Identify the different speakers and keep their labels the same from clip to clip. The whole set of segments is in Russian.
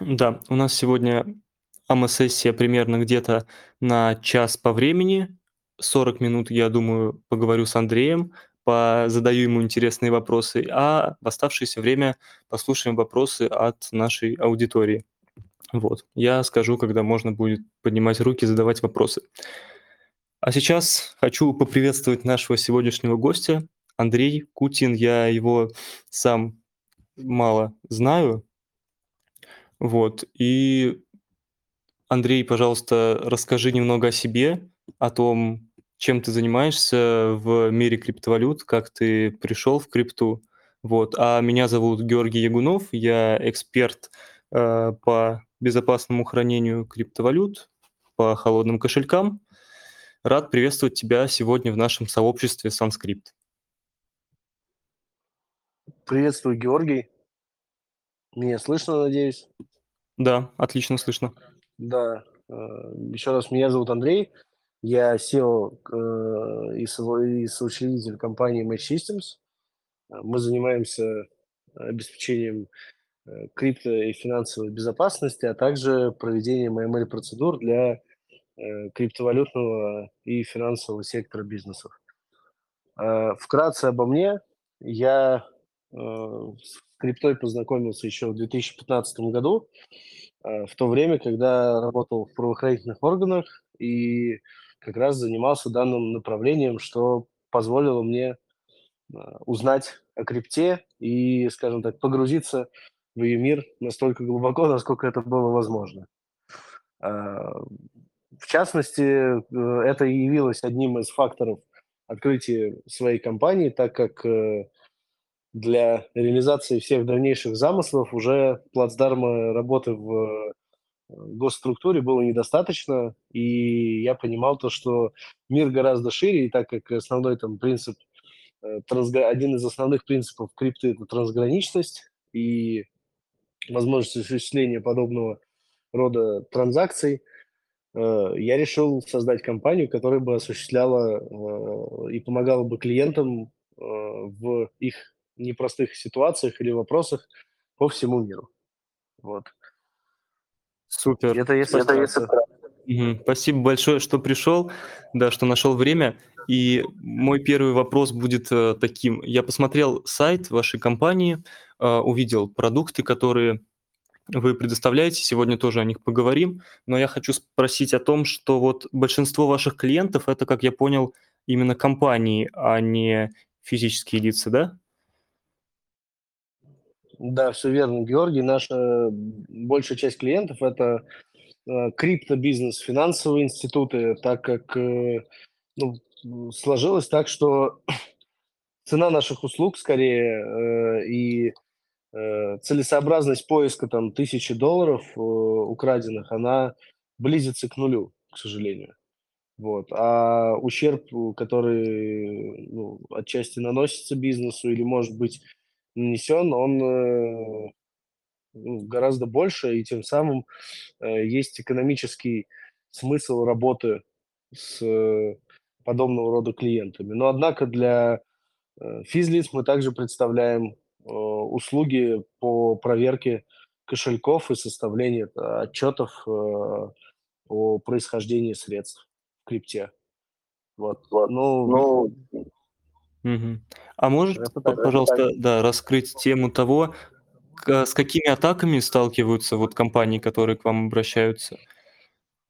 Speaker 1: Да, у нас сегодня АМА-сессия примерно где-то на час по времени. 40 минут, я думаю, поговорю с Андреем, задаю ему интересные вопросы, а в оставшееся время послушаем вопросы от нашей аудитории. Вот. Я скажу, когда можно будет поднимать руки, задавать вопросы. А сейчас хочу поприветствовать нашего сегодняшнего гостя, Андрей Кутин. Я его сам мало знаю. Вот. И, Андрей, пожалуйста, расскажи немного о себе, о том, чем ты занимаешься в мире криптовалют, как ты пришел в крипту. Вот. А меня зовут Георгий Ягунов, я эксперт э, по безопасному хранению криптовалют, по холодным кошелькам. Рад приветствовать тебя сегодня в нашем сообществе Санскрипт.
Speaker 2: Приветствую, Георгий. Меня слышно, надеюсь?
Speaker 1: Да, отлично слышно.
Speaker 2: Да. Э, Еще раз, меня зовут Андрей. Я SEO э, и, соучредитель компании Match Systems. Мы занимаемся обеспечением э, крипто и финансовой безопасности, а также проведением AML-процедур для Э, криптовалютного и финансового сектора бизнесов. Вкратце обо мне. Я с криптой познакомился еще в 2015 году, в то время, когда работал в правоохранительных органах и как раз занимался данным направлением, что позволило мне узнать о крипте и, скажем так, погрузиться в ее мир настолько глубоко, насколько это было возможно. В частности, э, это явилось одним из факторов открытия своей компании, так как э, для реализации всех дальнейших замыслов уже плацдарма работы в э, госструктуре было недостаточно, и я понимал то, что мир гораздо шире, и так как основной там принцип, один из основных принципов крипты – это трансграничность и возможность осуществления подобного рода транзакций – Э, я решил создать компанию, которая бы осуществляла э, и помогала бы клиентам э, в их непростых ситуациях или вопросах по всему миру. Вот.
Speaker 1: Супер. Это если это если... Угу. Спасибо большое, что пришел, да, что нашел время. И мой первый вопрос будет э, таким. Я посмотрел сайт вашей компании, э, увидел продукты, которые вы предоставляете, сегодня тоже о них поговорим, но я хочу спросить о том, что вот большинство ваших клиентов это, как я понял, именно компании, а не физические лица, да?
Speaker 2: Да, все верно, Георгий. Наша большая часть клиентов это э, криптобизнес, финансовые институты, так как э, ну, сложилось так, что цена наших услуг скорее э, и целесообразность поиска там тысячи долларов украденных, она близится к нулю, к сожалению. Вот. А ущерб, который ну, отчасти наносится бизнесу или может быть нанесен, он э, ну, гораздо больше, и тем самым э, есть экономический смысл работы с э, подобного рода клиентами. Но однако для физлиц мы также представляем услуги по проверке кошельков и составлению отчетов о происхождении средств в крипте. Вот. вот. Ну, ну
Speaker 1: угу. А можешь, это, пожалуйста, это, да, раскрыть тему того, с какими атаками сталкиваются вот компании, которые к вам обращаются,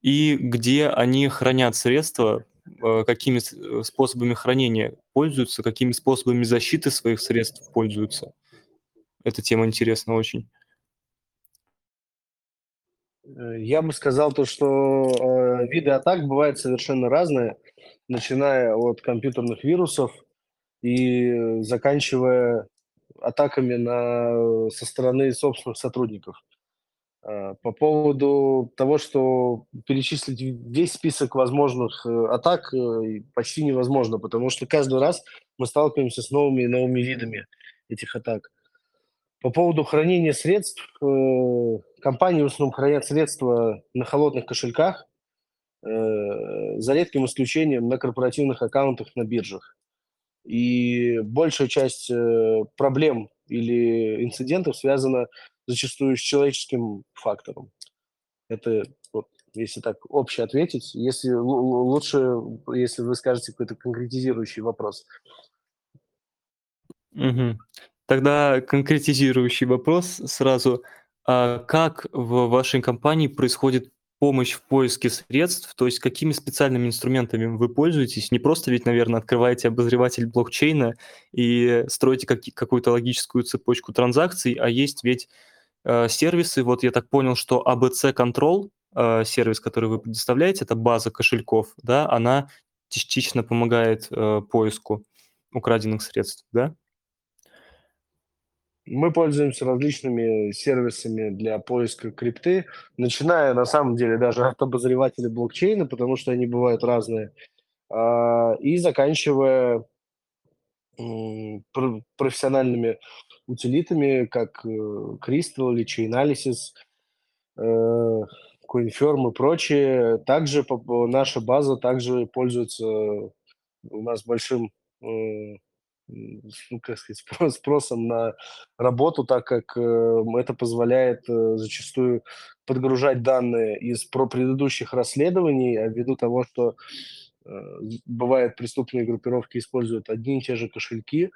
Speaker 1: и где они хранят средства, э, какими способами хранения пользуются, какими способами защиты своих средств пользуются? Эта тема интересна очень.
Speaker 2: Э, я бы сказал то, что э, виды атак бывают совершенно разные, начиная от компьютерных вирусов и заканчивая атаками на, со стороны собственных сотрудников. Э, по поводу того, что перечислить весь список возможных э, атак почти невозможно, потому что каждый раз мы сталкиваемся с новыми и новыми видами этих атак. По поводу хранения средств, э, компании в основном хранят средства на холодных кошельках, э, за редким исключением на корпоративных аккаунтах на биржах. И большая часть э, проблем или инцидентов связана зачастую с человеческим фактором. Это вот, если так обще ответить. Если лучше, если вы скажете какой-то конкретизирующий вопрос.
Speaker 1: Мгм. Тогда конкретизирующий вопрос сразу. А как в вашей компании происходит помощь в поиске средств? То есть какими специальными инструментами вы пользуетесь? Не просто ведь, наверное, открываете обозреватель блокчейна и строите каки какую-то логическую цепочку транзакций, а есть ведь, э, сервисы. Вот я так понял, что ABC Control, э, сервис, который вы предоставляете, это база кошельков, да, она частично помогает, э, поиску украденных средств, да?
Speaker 2: Мы пользуемся различными сервисами для поиска крипты, начиная, на самом деле, даже от обозревателя блокчейна, потому что они бывают разные, а, и заканчивая профессиональными утилитами, как, э, Crystal или Chainalysis, э, CoinFirm и прочие. Также наша база также пользуется у нас большим, э, ну, как сказать, спросом на работу, так как э, это позволяет э, зачастую подгружать данные из про предыдущих расследований, а ввиду того, что э, бывает преступные группировки используют одни и те же кошельки,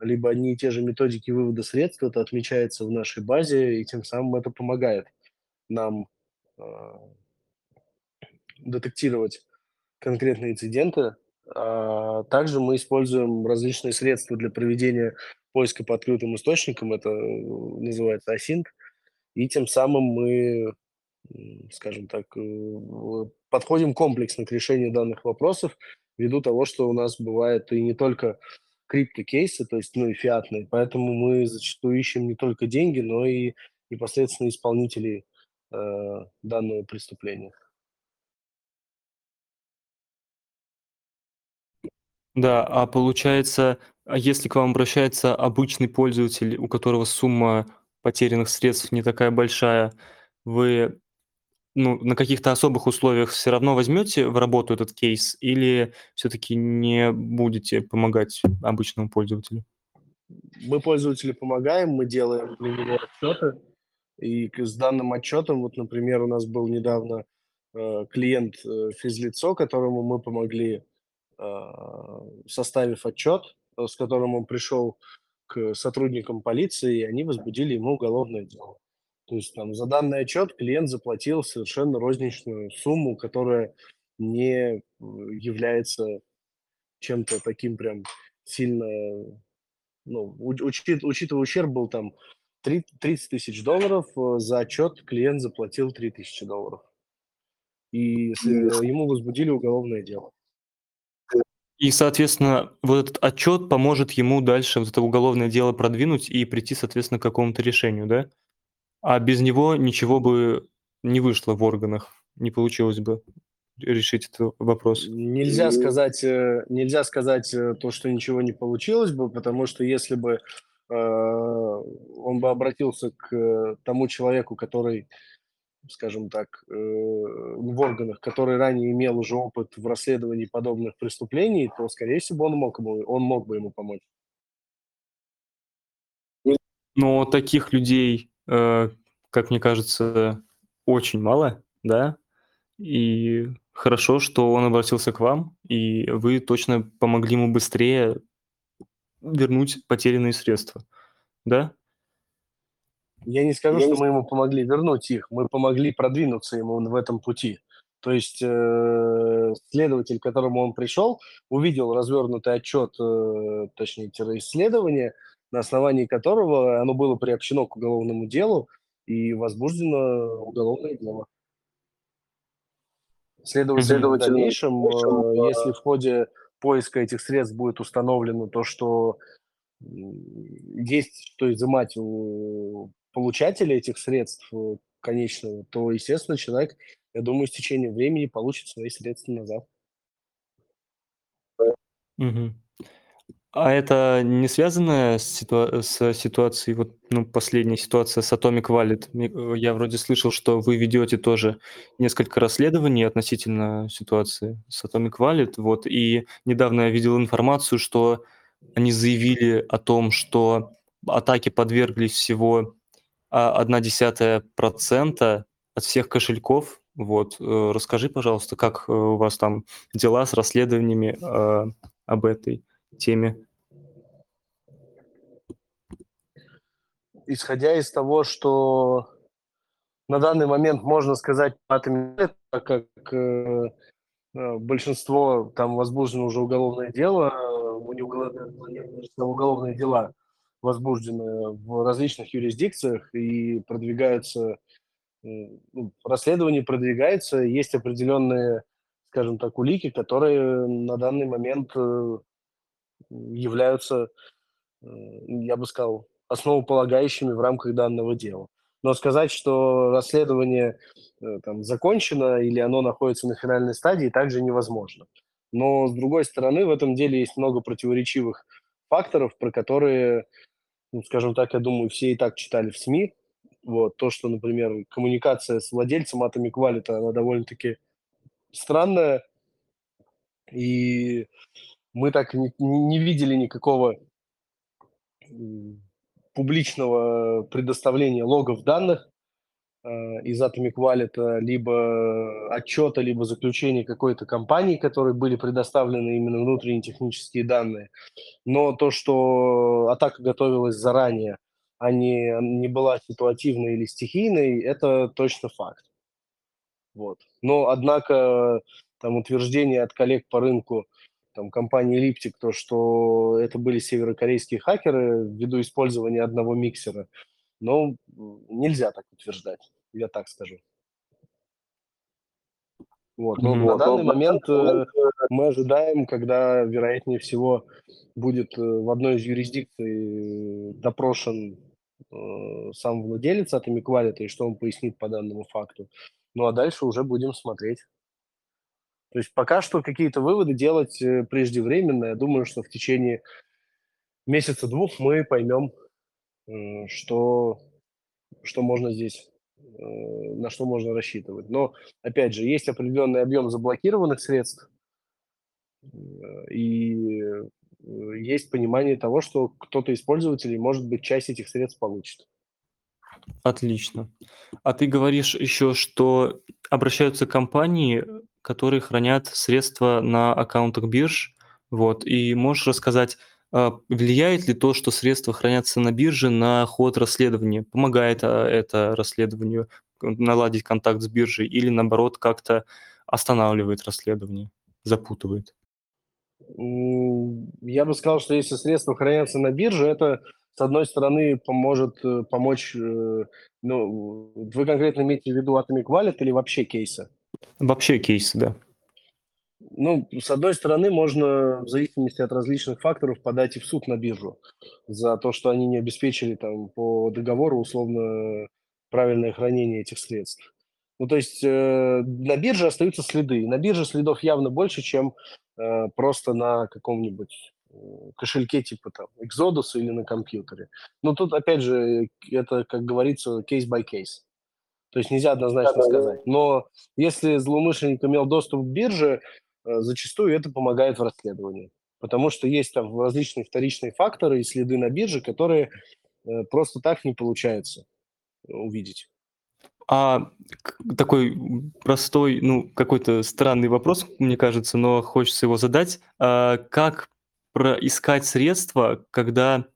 Speaker 2: либо одни и те же методики вывода средств, это отмечается в нашей базе, и тем самым это помогает нам детектировать конкретные инциденты, также мы используем различные средства для проведения поиска по открытым источникам, это э, называется async, и тем самым мы, скажем так, э, подходим комплексно к решению данных вопросов, ввиду того, что у нас бывает и не только криптокейсы, то есть, ну и фиатные, поэтому мы зачастую ищем не только деньги, но и непосредственно исполнителей э, данного преступления.
Speaker 1: Да, а получается, а если к вам обращается обычный пользователь, у которого сумма потерянных средств не такая большая, вы, ну, на каких-то особых условиях все равно возьмете в работу этот кейс или все-таки не будете помогать обычному пользователю?
Speaker 2: Мы пользователю помогаем, мы делаем для него отчеты, и с данным отчетом, вот, например, у нас был недавно э, клиент э, физлицо, которому мы помогли составив отчет, э, с которым он пришел к сотрудникам полиции, и они возбудили ему уголовное дело. То есть там за данный отчет клиент заплатил совершенно розничную сумму, которая не э, является чем-то таким прям сильно, ну, учит, учитывая ущерб был там 30 тысяч долларов, э, за отчет клиент заплатил 3 тысячи долларов. И ему возбудили уголовное дело.
Speaker 1: И, соответственно, вот этот отчет поможет ему дальше вот это уголовное дело продвинуть и прийти, соответственно, к какому-то решению, да? А без него ничего бы не вышло в органах, не получилось бы решить этот вопрос.
Speaker 2: Нельзя сказать, э, нельзя сказать э, то, что ничего не получилось бы, потому что если бы э, он бы обратился к тому человеку, который скажем так, э, в органах, который ранее имел уже опыт в расследовании подобных преступлений, то, скорее всего, он мог, ему, он мог бы ему помочь.
Speaker 1: Но таких людей, э, как мне кажется, очень мало, да? И хорошо, что он обратился к вам, и вы точно помогли ему быстрее вернуть потерянные средства, да?
Speaker 2: Я не скажу, Я что не... мы ему помогли вернуть их, мы помогли продвинуться ему в этом пути. То есть э, следователь, к которому он пришел, увидел развернутый отчет, э, точнее, исследование, на основании которого оно было приобщено к уголовному делу и возбуждено уголовное дело. Следовательно, Следовательно в дальнейшем, э, если в ходе поиска этих средств будет установлено то, что есть что изымать у получателя этих средств э, конечного, то, естественно, человек, я думаю, с течением времени получит свои средства назад.
Speaker 1: Мгм. А это не связано с, ситуа- с ситуацией, вот, ну, последняя ситуация с Atomic Wallet? Э, я вроде слышал, что вы ведете тоже несколько расследований относительно ситуации с Atomic Wallet, вот, и недавно я видел информацию, что они заявили о том, что атаке подверглись всего 0,1% от всех кошельков. Вот, э, расскажи, пожалуйста, как, э, у вас там дела с расследованиями, а, об этой теме?
Speaker 2: Исходя из того, что на данный момент можно сказать, так как, э, э, большинство там возбуждено уже уголовное дело, у них уголовные дела возбуждены в различных юрисдикциях и продвигаются, ну, расследование продвигается, есть определенные, скажем так, улики, которые на данный момент э, являются, я бы сказал, основополагающими в рамках данного дела. Но сказать, что расследование э, там, закончено или оно находится на финальной стадии, также невозможно. Но, с другой стороны, в этом деле есть много противоречивых факторов, про которые, ну, скажем так, я думаю, все и так читали в СМИ. Вот, то, что, например, коммуникация с владельцем Atomic Wallet, она довольно-таки странная, и мы так не, не видели никакого публичного предоставления логов данных из Atomic Wallet, либо отчета, либо заключения какой-то компании, которые были предоставлены именно внутренние технические данные. Но то, что атака готовилась заранее, а не, не была ситуативной или стихийной, это точно факт. Вот. Но, однако, там утверждение от коллег по рынку, там, компании Elliptic, то, что это были северокорейские хакеры ввиду использования одного миксера. Но нельзя так утверждать, я так скажу. Вот. Но mm-hmm. на данный момент э, мы ожидаем, когда, вероятнее всего, будет э, в одной из юрисдикций допрошен э, сам владелец Atomic Wallet, и что он пояснит по данному факту. Ну а дальше уже будем смотреть. То есть пока что какие-то выводы делать э, преждевременно. Я думаю, что в течение месяца-двух мы поймем, что, что можно здесь, э, на что можно рассчитывать. Но, опять же, есть определенный объем заблокированных средств, и э, есть понимание того, что кто-то из пользователей, может быть, часть этих средств получит.
Speaker 1: Отлично. А ты говоришь еще, что обращаются компании, которые хранят средства на аккаунтах бирж. Вот. И можешь рассказать, влияет ли то, что средства хранятся на бирже, на ход расследования? Помогает а, это расследованию наладить контакт с биржей или, наоборот, как-то останавливает расследование, запутывает?
Speaker 2: Я бы сказал, что если средства хранятся на бирже, это с одной стороны, поможет э, помочь, э, ну, вы конкретно имеете в виду Atomic Wallet или вообще кейсы?
Speaker 1: Вообще кейсы, да.
Speaker 2: Ну, с одной стороны, можно в зависимости от различных факторов подать и в суд на биржу за то, что они не обеспечили там по договору условно правильное хранение этих средств. Ну, то есть э, на бирже остаются следы. На бирже следов явно больше, чем э, просто на каком-нибудь кошельке типа там Exodus или на компьютере. Но тут, опять же, это, как говорится, case by case. То есть нельзя однозначно сказать. Но если злоумышленник имел доступ к бирже, э, зачастую это помогает в расследовании. Потому что есть там различные вторичные факторы и следы на бирже, которые э, просто так не получается увидеть.
Speaker 1: А такой простой, ну, какой-то странный вопрос, мне кажется, но хочется его задать. А как проискать средства, когда,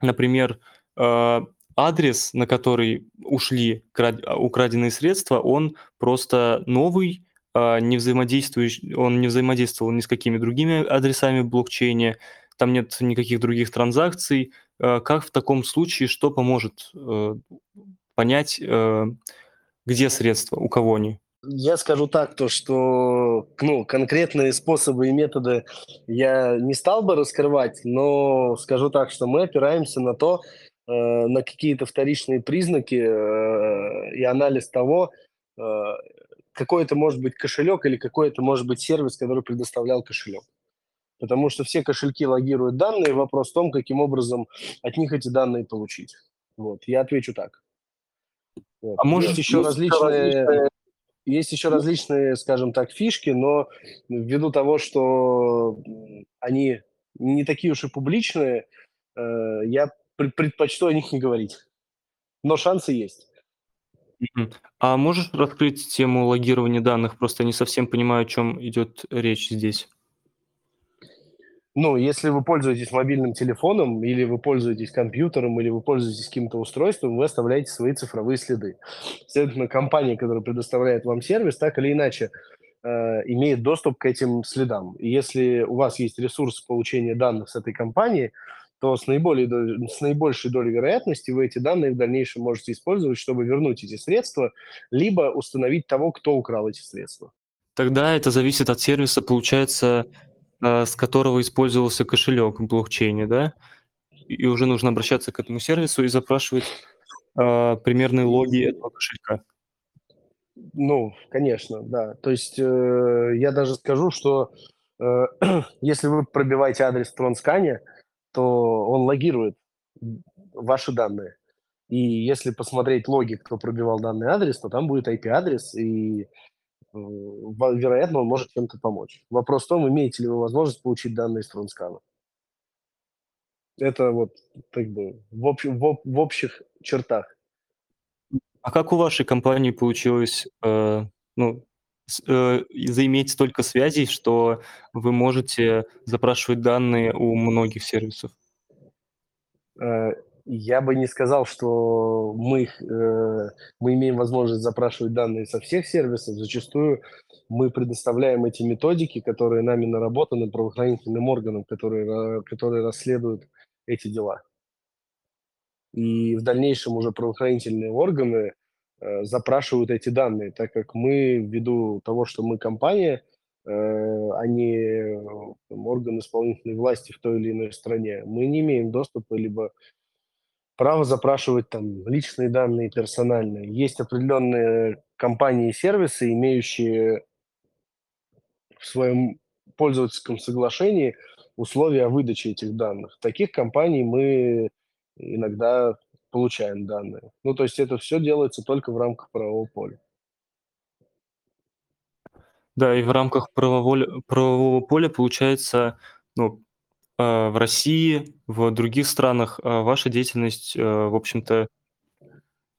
Speaker 1: например, э, адрес, на который ушли украденные средства, он просто новый, не взаимодействующий, он не взаимодействовал ни с какими другими адресами в блокчейне, там нет никаких других транзакций. Э, как в таком случае, что поможет э, понять, где средства, у кого они?
Speaker 2: Я скажу так, то что ну, конкретные способы и методы я не стал бы раскрывать, но скажу так, что мы опираемся на то, э, на какие-то вторичные признаки э, и анализ того, э, какой это может быть кошелек или какой это может быть сервис, который предоставлял кошелек. Потому что все кошельки логируют данные, вопрос в том, каким образом от них эти данные получить. Вот, я отвечу так. Вот. А может есть еще различные... различные есть еще различные, скажем так, фишки, но ввиду того, что они не такие уж и публичные, э, я предпочту о них не говорить. но шансы есть.
Speaker 1: А можешь раскрыть тему логирования данных? Просто не совсем понимаю, о чём идёт речь здесь.
Speaker 2: Ну, если вы пользуетесь мобильным телефоном, или вы пользуетесь компьютером, или вы пользуетесь каким-то устройством, вы оставляете свои цифровые следы. Следовательно, компания, которая предоставляет вам сервис, так или иначе, э, имеет доступ к этим следам. И если у вас есть ресурс получения данных с этой компании, то с наиболее с наибольшей долей вероятности вы эти данные в дальнейшем можете использовать, чтобы вернуть эти средства, либо установить того, кто украл эти средства.
Speaker 1: Тогда это зависит от сервиса, получается, э, с которого использовался кошелек в блокчейне, да? И уже нужно обращаться к этому сервису и запрашивать, э, примерные логи этого кошелька.
Speaker 2: Ну, конечно, да. То есть, э, я даже скажу, что, э, если вы пробиваете адрес в "Тронскане", то он логирует, ваши данные. И если посмотреть логи, кто пробивал данный адрес, то там будет IP-адрес, и, э, вероятно, он может чем-то помочь. Вопрос в том, имеете ли вы возможность получить данные из "Тронскана". Это вот как бы в общем в в общих чертах.
Speaker 1: А как у вашей компании получилось, э, ну, э, заиметь столько связей, что вы можете запрашивать данные у многих сервисов?
Speaker 2: Э, я бы не сказал, что мы э, мы имеем возможность запрашивать данные со всех сервисов. Зачастую мы предоставляем эти методики, которые нами наработаны правоохранительным органам, которые которые расследуют эти дела. И в дальнейшем уже правоохранительные органы, запрашивают эти данные, так как мы, ввиду того, что мы компания, э, а не орган исполнительной власти в той или иной стране, мы не имеем доступа либо права запрашивать там личные данные, персональные. Есть определенные компании и сервисы, имеющие в своем пользовательском соглашении условия о выдаче этих данных. Таких компаний мы иногда получаем данные. Ну, то есть это всё делается только в рамках правового поля.
Speaker 1: Да, и в рамках правоволя правового поля, получается, ну, э, в России, в других странах, э, ваша деятельность, э, в общем-то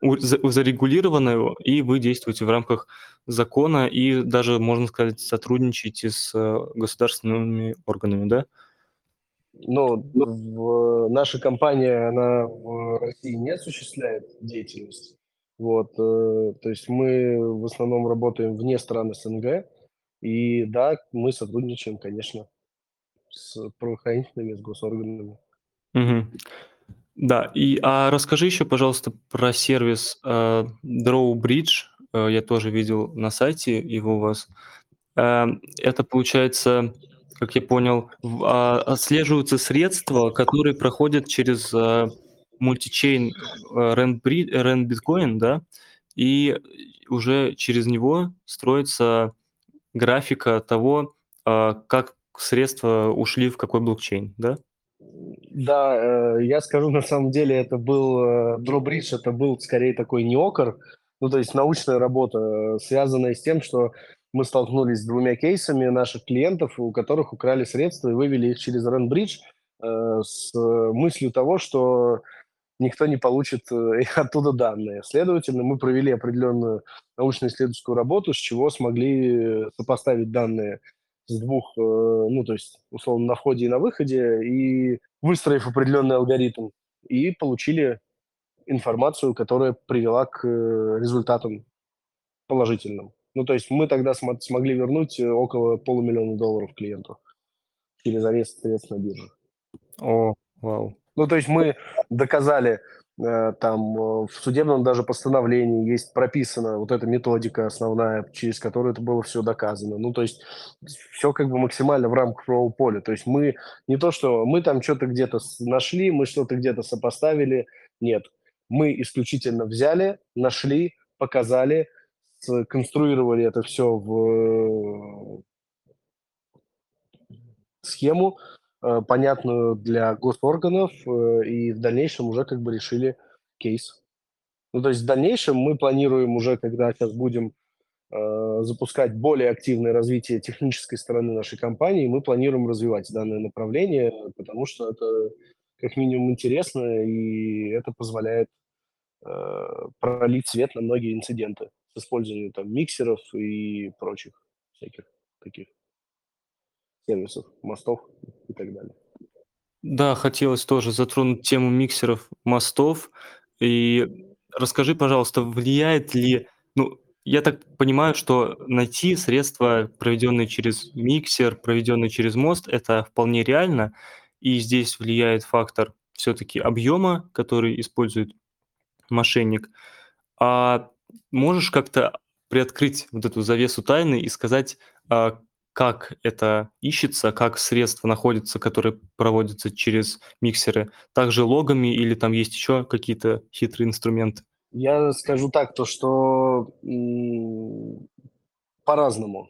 Speaker 1: у за зарегулирована, и вы действуете в рамках закона, и даже, можно сказать, сотрудничаете с, государственными органами, да?
Speaker 2: Ну, в наша компания, она в России не осуществляет деятельность. Вот, э, то есть мы в основном работаем вне стран СНГ. И да, мы сотрудничаем, конечно, с правоохранительными, с госорганами.
Speaker 1: Мгм. Да, и, а расскажи ещё, пожалуйста, про сервис, э, Drawbridge. Э, я тоже видел на сайте его у вас. Э, это получается, как я понял, а, отслеживаются средства, которые проходят через, э, мультичейн, э, RenBri RenBitcoin, да? И уже через него строится графика того, э, как средства ушли в какой блокчейн, да?
Speaker 2: Да, э, я скажу, на самом деле это был, э, Drawbridge, это был скорее такой неокр, ну, то есть научная работа, э, связанная с тем, что мы столкнулись с 2 кейсами наших клиентов, у которых украли средства и вывели их через RenBridge, э, с мыслью того, что никто не получит, э, оттуда данные. Следовательно, мы провели определенную научно-исследовательскую работу, с чего смогли сопоставить данные с 2, э, ну, то есть, условно, на входе и на выходе, и выстроив определенный алгоритм, и получили информацию, которая привела к результатам положительным. Ну, то есть мы тогда смо смогли вернуть около полумиллиона долларов клиенту через арест средств на бирже.
Speaker 1: О, вау.
Speaker 2: Ну, то есть мы доказали, э, там, э, в судебном даже постановлении есть прописана вот эта методика основная, через которую это было всё доказано. Ну, то есть всё как бы максимально в рамках правового поля. То есть мы не то, что мы там чё-то где-то нашли, мы что-то где-то сопоставили. Нет, мы исключительно взяли, нашли, показали, сконструировали это всё в схему, э, понятную для госорганов, э, и в дальнейшем уже как бы решили кейс. Ну, то есть в дальнейшем мы планируем уже, когда щас будем, э, запускать более активное развитие технической стороны нашей компании, мы планируем развивать данное направление, потому что это как минимум интересно, и это позволяет э, пролить свет на многие инциденты с использованием там миксеров и прочих всяких таких сервисов, мостов и так далее.
Speaker 1: Да, хотелось тоже затронуть тему миксеров, мостов. И расскажи, пожалуйста, влияет ли, ну, я так понимаю, что найти средства, проведенные через миксер, проведенные через мост, это вполне реально, и здесь влияет фактор все-таки объема, который использует мошенник. А можешь как-то приоткрыть вот эту завесу тайны и сказать, а, как это ищется, как средства находятся, которые проводятся через миксеры, также логами или там есть еще какие-то хитрые инструменты?
Speaker 2: Я скажу так, то что по-разному.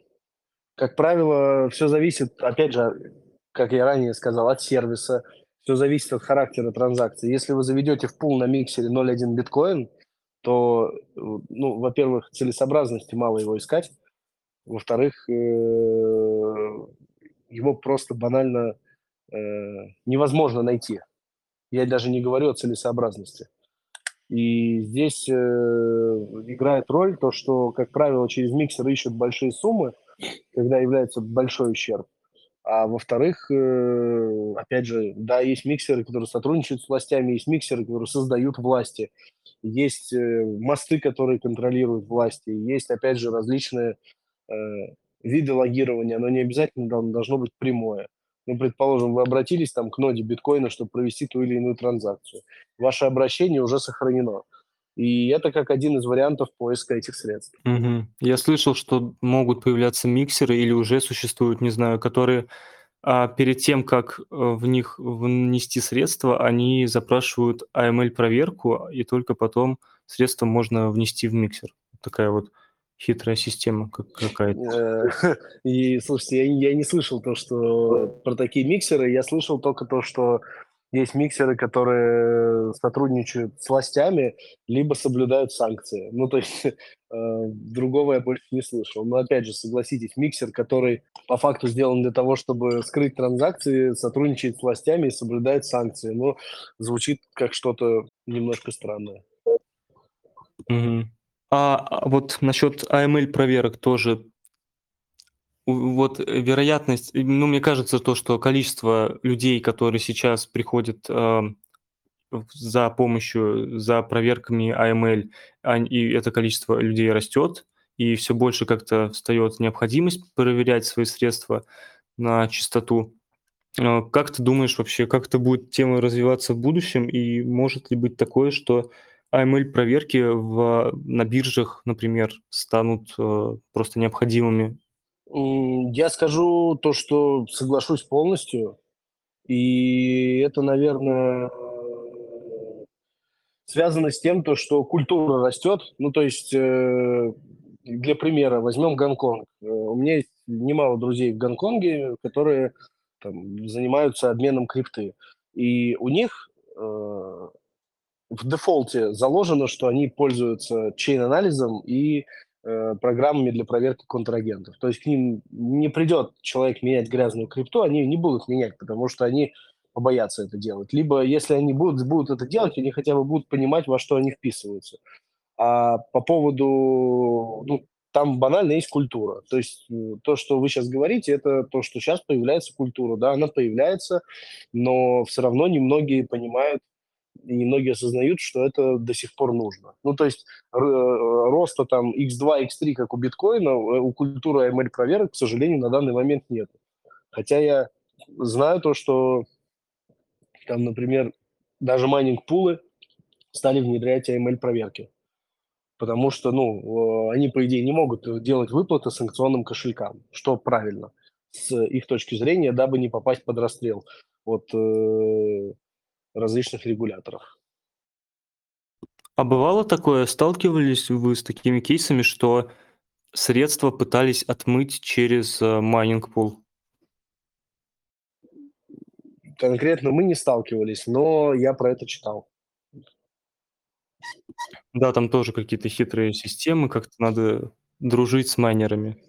Speaker 2: Как правило, все зависит, опять же, как я ранее сказал, от сервиса, все зависит от характера транзакции. Если вы заведете в пул на миксере 0.1 биткоин, то, ну, во-первых, целесообразности мало его искать, во-вторых, э, его просто банально э, невозможно найти. Я даже не говорю о целесообразности. И здесь э, играет роль то, что, как правило, через миксер ищут большие суммы, когда является большой ущерб. А во-вторых, э, опять же, да, есть миксеры, которые сотрудничают с властями, есть миксеры, которые создают власти, есть э, мосты, которые контролируют власти, есть, опять же, различные э, виды логирования, но не обязательно должно быть прямое. Ну, предположим, вы обратились там к ноде биткоина, чтобы провести ту или иную транзакцию. Ваше обращение уже сохранено. И это как один из вариантов поиска этих средств.
Speaker 1: Мгм. Я слышал, что могут появляться миксеры или уже существуют, не знаю, которые а, перед тем, как э, в них внести средства, они запрашивают AML-проверку, и только потом средства можно внести в миксер. Такая вот хитрая система как какая-то.
Speaker 2: Э, и, слушайте, я, я не слышал то, что про такие миксеры, я слышал только то, что есть миксеры, которые сотрудничают с властями, либо соблюдают санкции. Ну, то есть э, другого я больше не слышал. Но, опять же, согласитесь, миксер, который по факту сделан для того, чтобы скрыть транзакции, сотрудничает с властями и соблюдает санкции. Ну, звучит как что-то немножко странное.
Speaker 1: А, а вот насчет AML проверок тоже вот э, вероятность, ну, мне кажется, то, что количество людей, которые сейчас приходят э, за помощью, за проверками AML, они, и это количество людей растет, и все больше как-то встает необходимость проверять свои средства на чистоту. Э, как ты думаешь вообще, как это будет тема развиваться в будущем, и может ли быть такое, что AML-проверки в, на биржах, например, станут э, просто необходимыми
Speaker 2: я скажу то, что соглашусь полностью. И это, наверное, связано с тем, то, что культура растет. Ну, то есть, э, для примера, возьмем Гонконг. Э, у меня есть немало друзей в Гонконге, которые там, занимаются обменом крипты. И у них э, в дефолте заложено, что они пользуются чейн-анализом и программами для проверки контрагентов. То есть к ним не придет человек менять грязную крипту, они не будут менять, потому что они побоятся это делать. Либо если они будут, будут это делать, они хотя бы будут понимать, во что они вписываются. А по поводу, ну, там банально есть культура. То есть э, то, что вы сейчас говорите, это то, что сейчас появляется культура. Да, она появляется, но все равно немногие понимают, и немногие осознают, что это до сих пор нужно. Ну, то есть роста там x2, x3, как у биткоина, э, у культуры ML проверок, к сожалению, на данный момент нет. Хотя я знаю то, что там, например, даже майнинг-пулы стали внедрять AML проверки. Потому что, ну, они, по идее, не могут делать выплаты санкционным кошелькам, что правильно с их точки зрения, дабы не попасть под расстрел. Вот э, различных регуляторов.
Speaker 1: А бывало такое, сталкивались вы с такими кейсами, что средства пытались отмыть через э, майнинг пул?
Speaker 2: Конкретно мы не сталкивались, но я про это читал.
Speaker 1: Да, там тоже какие-то хитрые системы, как-то надо дружить с майнерами.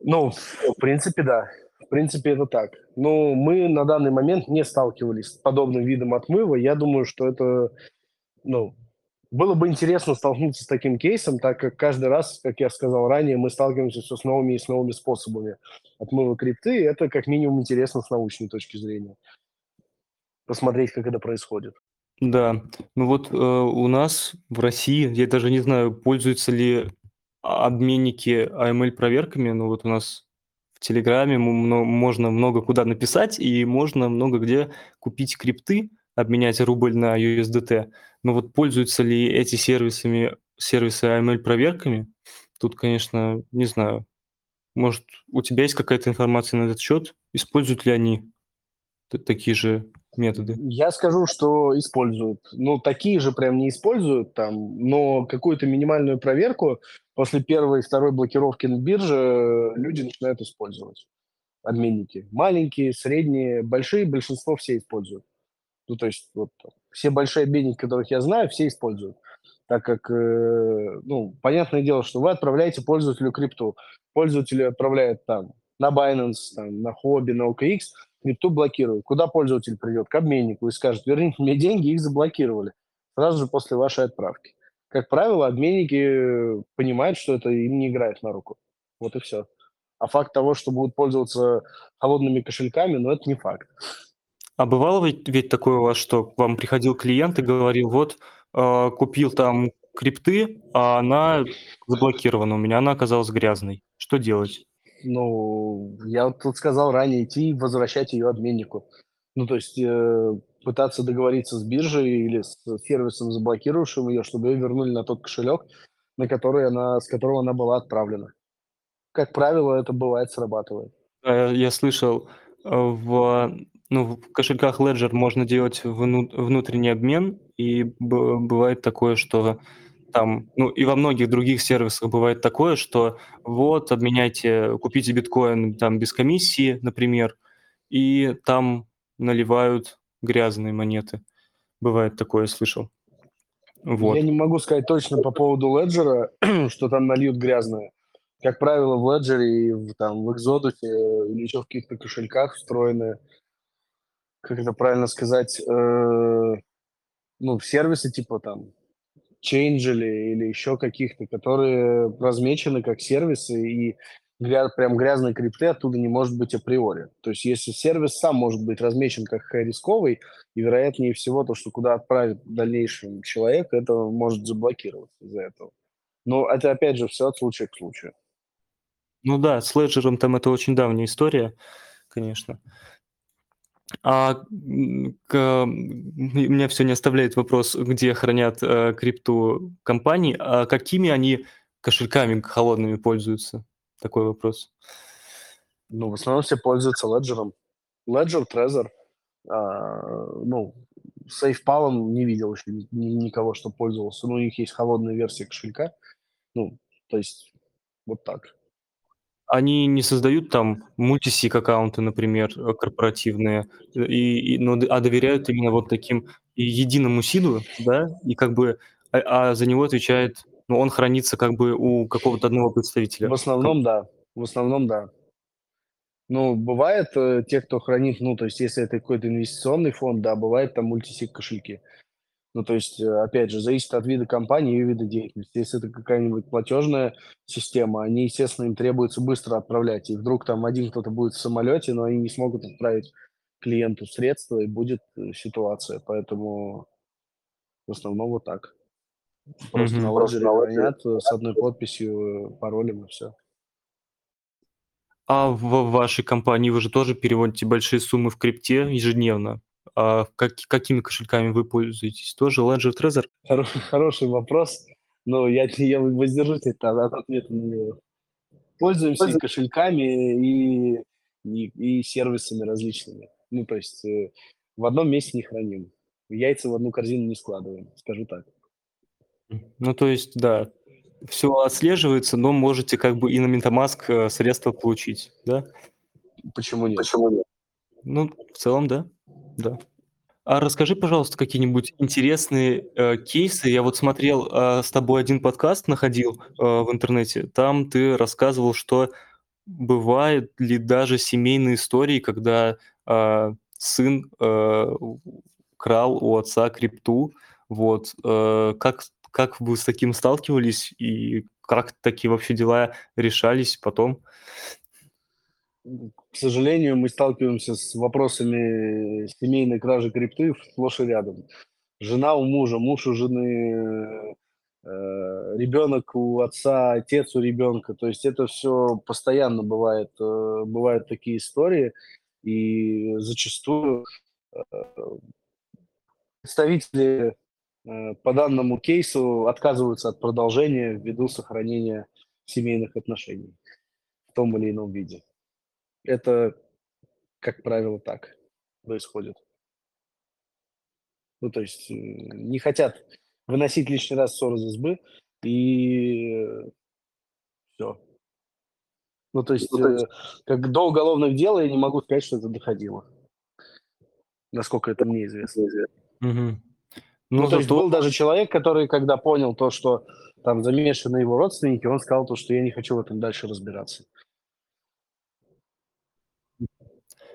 Speaker 2: Ну, в принципе, да. Принципе, это так. Но мы на данный момент не сталкивались с подобным видом отмыва. Я думаю, что это ну, было бы интересно столкнуться с таким кейсом, так как каждый раз, как я сказал ранее, мы сталкиваемся все с новыми и с новыми способами отмыва крипты, и это как минимум интересно с научной точки зрения. Посмотреть, как это происходит.
Speaker 1: Да, ну вот, э, у нас в России, я даже не знаю, пользуются ли обменники AML-проверками, но вот у нас Телеграме можно много куда написать, и можно много где купить крипты, обменять рубль на USDT. Но вот пользуются ли эти сервисами сервисы AML-проверками? Тут, конечно, не знаю. Может, у тебя есть какая-то информация на этот счет? Используют ли они такие же методы?
Speaker 2: Я скажу, что используют. Ну, такие же прям не используют там, но какую-то минимальную проверку после первой и второй блокировки на бирже люди начинают использовать. Обменники. Маленькие, средние, большие, большинство все используют. Ну, то есть вот все большие обменники, которых я знаю, все используют. Так как, э, ну, понятное дело, что вы отправляете пользователю крипту. Пользователь отправляет там на Binance, там, на Hobby, на OKX – крипту блокируют. Куда пользователь придет? К обменнику и скажет, верните мне деньги, их заблокировали. Сразу же после вашей отправки. Как правило, обменники понимают, что это им не играет на руку. Вот и все. А факт того, что будут пользоваться холодными кошельками, ну, это не факт.
Speaker 1: А бывало ведь, ведь такое у вас, что к вам приходил клиент и говорил, вот, э, купил там крипты, а она заблокирована у меня, она оказалась грязной. Что делать?
Speaker 2: Ну, я тут сказал ранее, идти и возвращать ее обменнику. Ну, то есть э, пытаться договориться с биржей или с сервисом, заблокировавшим ее, чтобы ее вернули на тот кошелек, на который она, с которого она была отправлена. Как правило, это бывает, срабатывает.
Speaker 1: Я слышал, э, в, ну, в кошельках Ledger можно делать вну, внутренний обмен, и бывает такое, что там, ну и во многих других сервисах бывает такое, что вот, обменяйте, купите биткоин там без комиссии, например, и там наливают грязные монеты. Бывает такое, слышал.
Speaker 2: Вот. Я не могу сказать точно по поводу Леджера, что там нальют грязное. Как правило, в Леджере и в, там, в Exodus или еще в каких-то кошельках встроены, как это правильно сказать, э, ну, сервисы типа там Changely или еще каких-то, которые размечены как сервисы, и гря- прям грязной крипты оттуда не может быть априори. То есть если сервис сам может быть размечен как рисковый, и вероятнее всего то, что куда отправит в дальнейшем человек, это может заблокироваться из-за этого. Но это, опять же, все от случая к случаю.
Speaker 1: Ну да, с Ledger там это очень давняя история, конечно. А к, меня все не оставляет вопрос, где хранят э, крипту компании, а какими они кошельками холодными пользуются? Такой вопрос.
Speaker 2: Ну, в основном все пользуются Ledger. Ledger, Trezor. А, ну, SafePal не видел еще ни, никого, что пользовался. Ну, у них есть холодная версия кошелька. Ну, то есть вот так.
Speaker 1: Они не создают там мультисик аккаунты, например, э, корпоративные, э, и, и, но, а доверяют именно вот таким единому сиду, да, и как бы, а, а за него отвечает, ну, он хранится как бы у какого-то одного представителя.
Speaker 2: В основном, да. В основном, да. Ну, бывает э, те, кто хранит, ну, то есть если это какой-то инвестиционный фонд, да, бывает там мультисик кошельки. Ну, то есть, э, опять же, зависит от вида компании и вида деятельности. Если это какая-нибудь платежная система, они, естественно, им требуется быстро отправлять. И вдруг там один кто-то будет в самолете, но они не смогут отправить клиенту средства, и будет э, ситуация. Поэтому в основном вот так. Просто mm-hmm. на ложере хранят э, с одной подписью, паролем и все.
Speaker 1: А в вашей компании вы же тоже переводите большие суммы в крипте ежедневно. А как, какими кошельками вы пользуетесь? Тоже Ledger Trezor?
Speaker 2: Хороший вопрос. Но я, я воздержусь от, от ответа на него. Пользуемся и кошельками, и, и, и сервисами различными. Ну, то есть э, в одном месте не храним. Яйца в одну корзину не складываем, скажу так.
Speaker 1: Ну, то есть, да, все отслеживается, но можете как бы и на MetaMask э, средства получить, да?
Speaker 2: Почему нет? Почему нет?
Speaker 1: Ну, в целом, да. Да. А расскажи, пожалуйста, какие-нибудь интересные э, кейсы. Я вот смотрел э, с тобой один подкаст, находил э, в интернете. Там ты рассказывал, что бывают ли даже семейные истории, когда э, сын э, крал у отца крипту, Вот, э, как как вы с таким сталкивались и как такие вообще дела решались потом?
Speaker 2: К сожалению, мы сталкиваемся с вопросами семейной кражи крипты сплошь и рядом. Жена у мужа, муж у жены, э, ребенок у отца, отец у ребенка. То есть это все постоянно бывает, э, бывают такие истории, и зачастую э, представители по данному кейсу отказываются от продолжения ввиду сохранения семейных отношений в том или ином виде. Это, как правило, так происходит. Ну, то есть не хотят выносить лишний раз ссор из избы, и все. Ну, то есть, ну, то есть... Э, как до уголовных дел я не могу сказать, что это доходило. Насколько это мне известно. Угу. Ну, ну то есть был даже человек, который, когда понял то, что там замешаны его родственники, он сказал то, что я не хочу в этом дальше разбираться.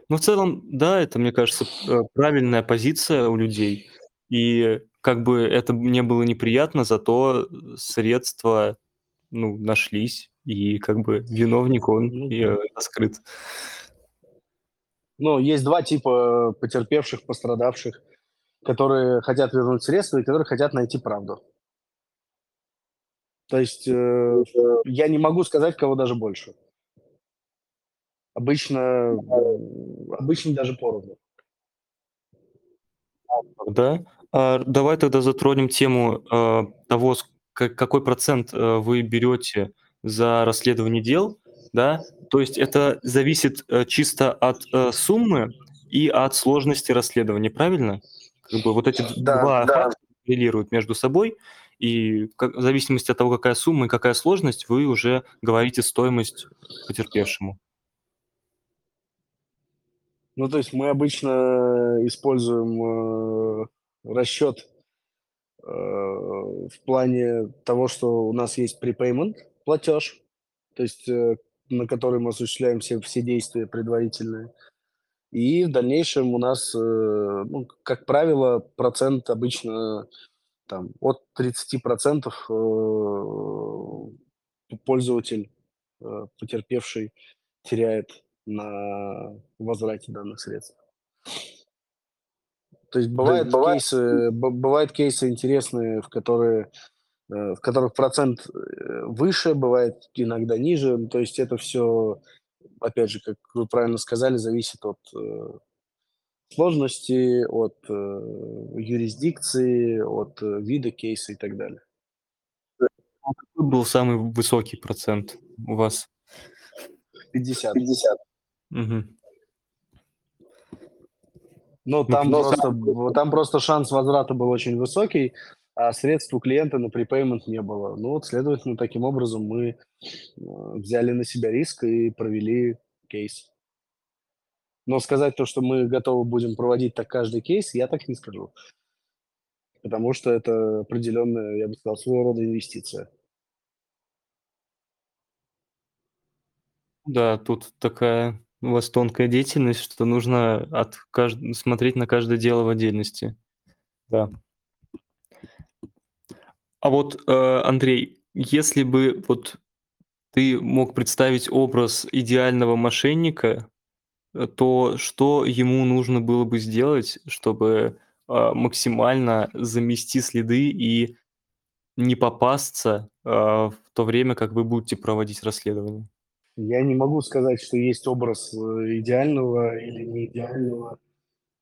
Speaker 1: Ну, в целом, да, это, мне кажется, э, правильная позиция у людей. И как бы это мне было неприятно, зато средства, ну, нашлись, и как бы виновник, он ну, э, раскрыт.
Speaker 2: Ну, есть два типа потерпевших, пострадавших, которые хотят вернуть средства и которые хотят найти правду. То есть э, я не могу сказать, кого даже больше. Обычно, обычно даже поровну.
Speaker 1: Да. А, давай тогда затронем тему э, того, какой процент э, вы берете за расследование дел, да? То есть это зависит э, чисто от э, суммы и от сложности расследования, правильно? Как бы вот эти да, два да. фактора коррелируют между собой, и как, в зависимости от того, какая сумма и какая сложность, вы уже говорите стоимость потерпевшему.
Speaker 2: Ну, то есть мы обычно используем э, расчет э, в плане того, что у нас есть prepayment, платеж, то есть э, на который мы осуществляем все, все действия предварительные. И в дальнейшем у нас, э, ну, как правило, процент обычно там, от 30% э, пользователь, э, потерпевший, теряет на возврате данных средств. То есть бывают, бывает... кейсы, бывают кейсы интересные, в которые э, в которых процент э, выше, бывает иногда ниже. То есть это все, опять же, как вы правильно сказали, зависит от э, сложности, от юрисдикции, от вида кейса и так далее.
Speaker 1: А какой был самый высокий процент у вас?
Speaker 2: 50. 50. Угу. Ну, там, Но просто, сам... там просто шанс возврата был очень высокий, а средств у клиента на припеймент не было. Ну, вот, следовательно, таким образом мы э, взяли на себя риск и провели кейс. Но сказать то, что мы готовы будем проводить так каждый кейс, я так не скажу. Потому что это определенная, я бы сказал, своего рода инвестиция.
Speaker 1: Да, тут такая у вас тонкая деятельность, что нужно от кажд... смотреть на каждое дело в отдельности. Да. А вот, э, Андрей, если бы вот ты мог представить образ идеального мошенника, э, то что ему нужно было бы сделать, чтобы э, максимально замести следы и не попасться в то время, как вы будете проводить расследование?
Speaker 2: Я не могу сказать, что есть образ э, идеального или не идеального.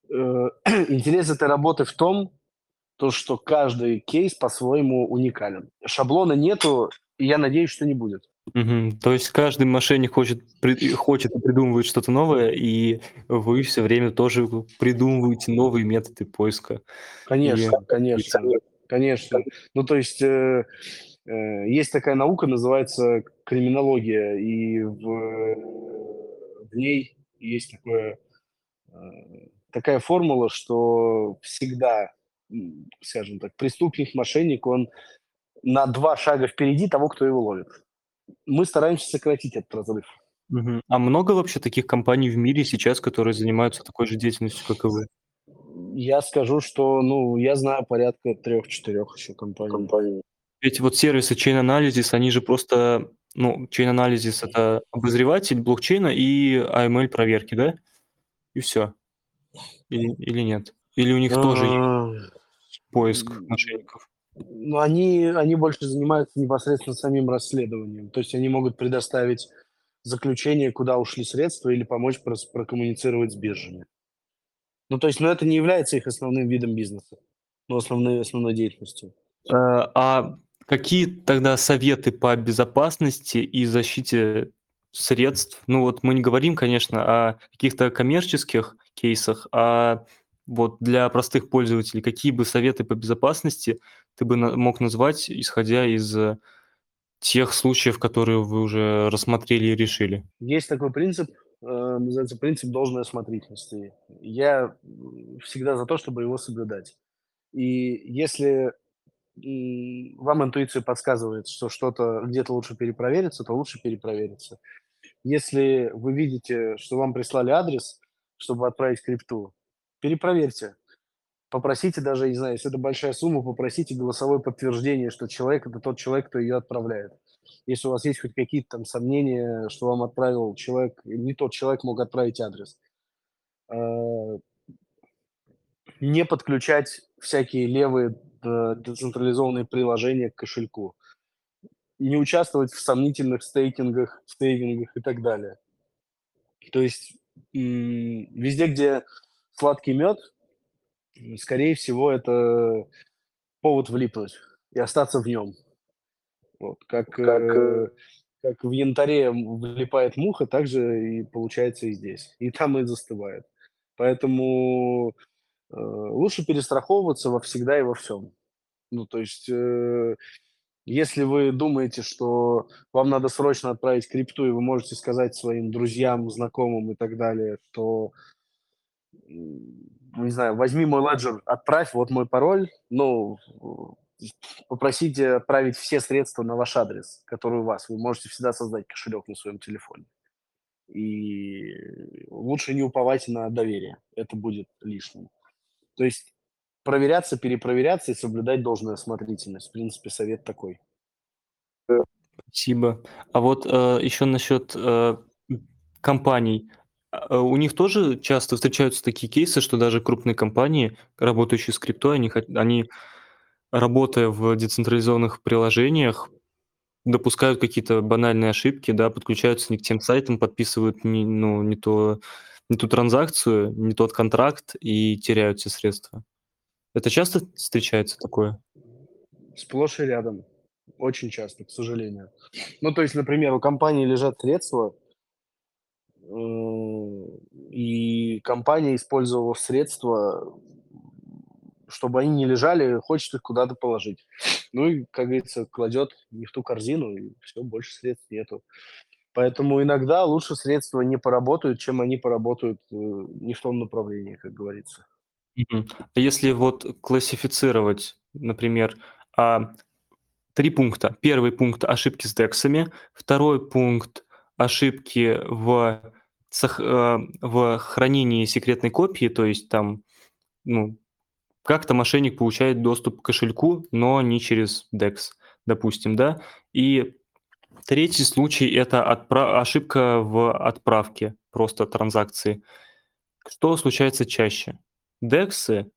Speaker 2: Э, интерес этой работы в том, то, что каждый кейс по-своему уникален. Шаблона нету, и я надеюсь, что не будет.
Speaker 1: Угу. То есть каждый мошенник хочет, при, хочет и придумывает что-то новое, и вы все время тоже придумываете новые методы поиска.
Speaker 2: Конечно, и... конечно, конечно. Ну, то есть Э, есть такая наука, называется криминология, и в, в ней есть такое, э, такая формула, что всегда, скажем так, преступник, мошенник, он на два шага впереди того, кто его ловит. Мы стараемся сократить этот разрыв.
Speaker 1: Угу. А много вообще таких компаний в мире сейчас, которые занимаются такой же деятельностью, как и вы?
Speaker 2: Я скажу, что, ну, я знаю порядка 3-4 еще компаний.
Speaker 1: Компаний. Ведь вот сервисы Chain Analysis, они же просто, ну, Chain Analysis- это обозреватель блокчейна и AML проверки, да? И всё. Или или нет? Или у них тоже
Speaker 2: А.
Speaker 1: есть поиск мошенников?
Speaker 2: Ну, они они больше занимаются непосредственно самим расследованием. То есть они могут предоставить заключение, куда ушли средства, или помочь прос прокоммуницировать с биржами. Ну, то есть, ну, это не является их основным видом бизнеса, ну, основной основной деятельностью.
Speaker 1: Э, а какие тогда советы по безопасности и защите средств? Ну, вот мы не говорим, конечно, о каких-то коммерческих кейсах, а вот для простых пользователей какие бы советы по безопасности ты бы мог назвать, исходя из тех случаев, которые вы уже рассмотрели и решили?
Speaker 2: Есть такой принцип, э, называется принцип должной осмотрительности. Я, всегда за то, чтобы его соблюдать. И если, м, вам интуиция подсказывает, что что-то где-то лучше перепровериться, то лучше перепровериться. Если вы видите, что вам прислали адрес, чтобы отправить крипту, перепроверьте. Попросите даже, не знаю, если это большая сумма, попросите голосовое подтверждение, что человек- это тот человек, кто ее отправляет. Если у вас есть хоть какие-то там сомнения, что вам отправил человек, не тот человек мог отправить адрес. А не подключать всякие левые, э, децентрализованные приложения к кошельку. Не участвовать в сомнительных стейкингах, стейкингах и так далее. То есть, везде, где сладкий мед, скорее всего, это повод влипнуть и остаться в нем. Вот как,
Speaker 1: Как,
Speaker 2: э,
Speaker 1: э
Speaker 2: как в янтаре, влипает муха, так же и получается и здесь. И там и застывает. Поэтому, э, лучше перестраховываться во всегда и во всём. Ну, то есть, э, если вы думаете, что вам надо срочно отправить крипту, и вы можете сказать своим друзьям, знакомым и так далее, что, м, не знаю: "Возьми мой Ledger, отправь, вот мой пароль". Ну, попросите отправить все средства на ваш адрес, который у вас. Вы можете всегда создать кошелек на своем телефоне. И лучше не уповать на доверие, это будет лишним. То есть проверяться, перепроверяться и соблюдать должную осмотрительность. В принципе, совет такой.
Speaker 1: Спасибо. А вот, э, еще насчет, э, компаний. А, у них тоже часто встречаются такие кейсы, что даже крупные компании, работающие с криптой, они они, работая в децентрализованных приложениях, допускают какие-то банальные ошибки, да, подключаются не к тем сайтам, подписывают не ну, не то не ту транзакцию, не тот контракт и теряют все средства. Это часто встречается такое?
Speaker 2: Сплошь и рядом. Очень часто, к сожалению. Ну, то есть, например, у компании лежат средства м, и компания, использовав средства, чтобы они не лежали, хочет их куда-то положить. Ну и, как говорится, кладет не в ту корзину, и всё, больше средств нету. Поэтому иногда лучше средства не поработают, чем они поработают, э, не в том направлении, как говорится.
Speaker 1: А если вот классифицировать, например, а, 3 пункта. 1 пункт- ошибки с дексами, 2 пункт- ошибки в э, в хранении секретной копии, то есть там, ну, как-то мошенник получает доступ к кошельку, но не через декс, допустим, да. И 3 случай- это отпра ошибка в отправке просто транзакции. Что случается чаще: дексы,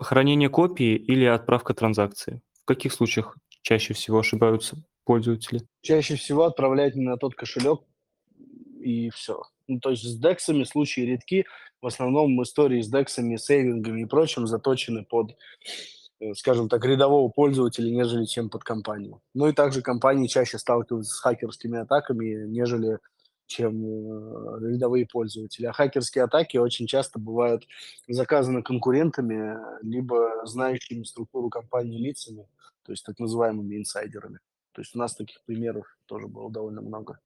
Speaker 1: хранение копии или отправка транзакции? В каких случаях чаще всего ошибаются пользователи?
Speaker 2: Чаще всего отправляют не на тот кошелек, и всё. Ну, то есть с дексами случаи редки. В основном истории с дексами, сейвингами и прочим заточены под, скажем так, рядового пользователя, нежели чем под компанию. Ну и также компании чаще сталкиваются с хакерскими атаками, нежели чем, э, рядовые пользователи. А хакерские атаки очень часто бывают заказаны конкурентами, либо знающими структуру компании лицами, то есть так называемыми инсайдерами. То есть у нас таких примеров тоже было довольно много.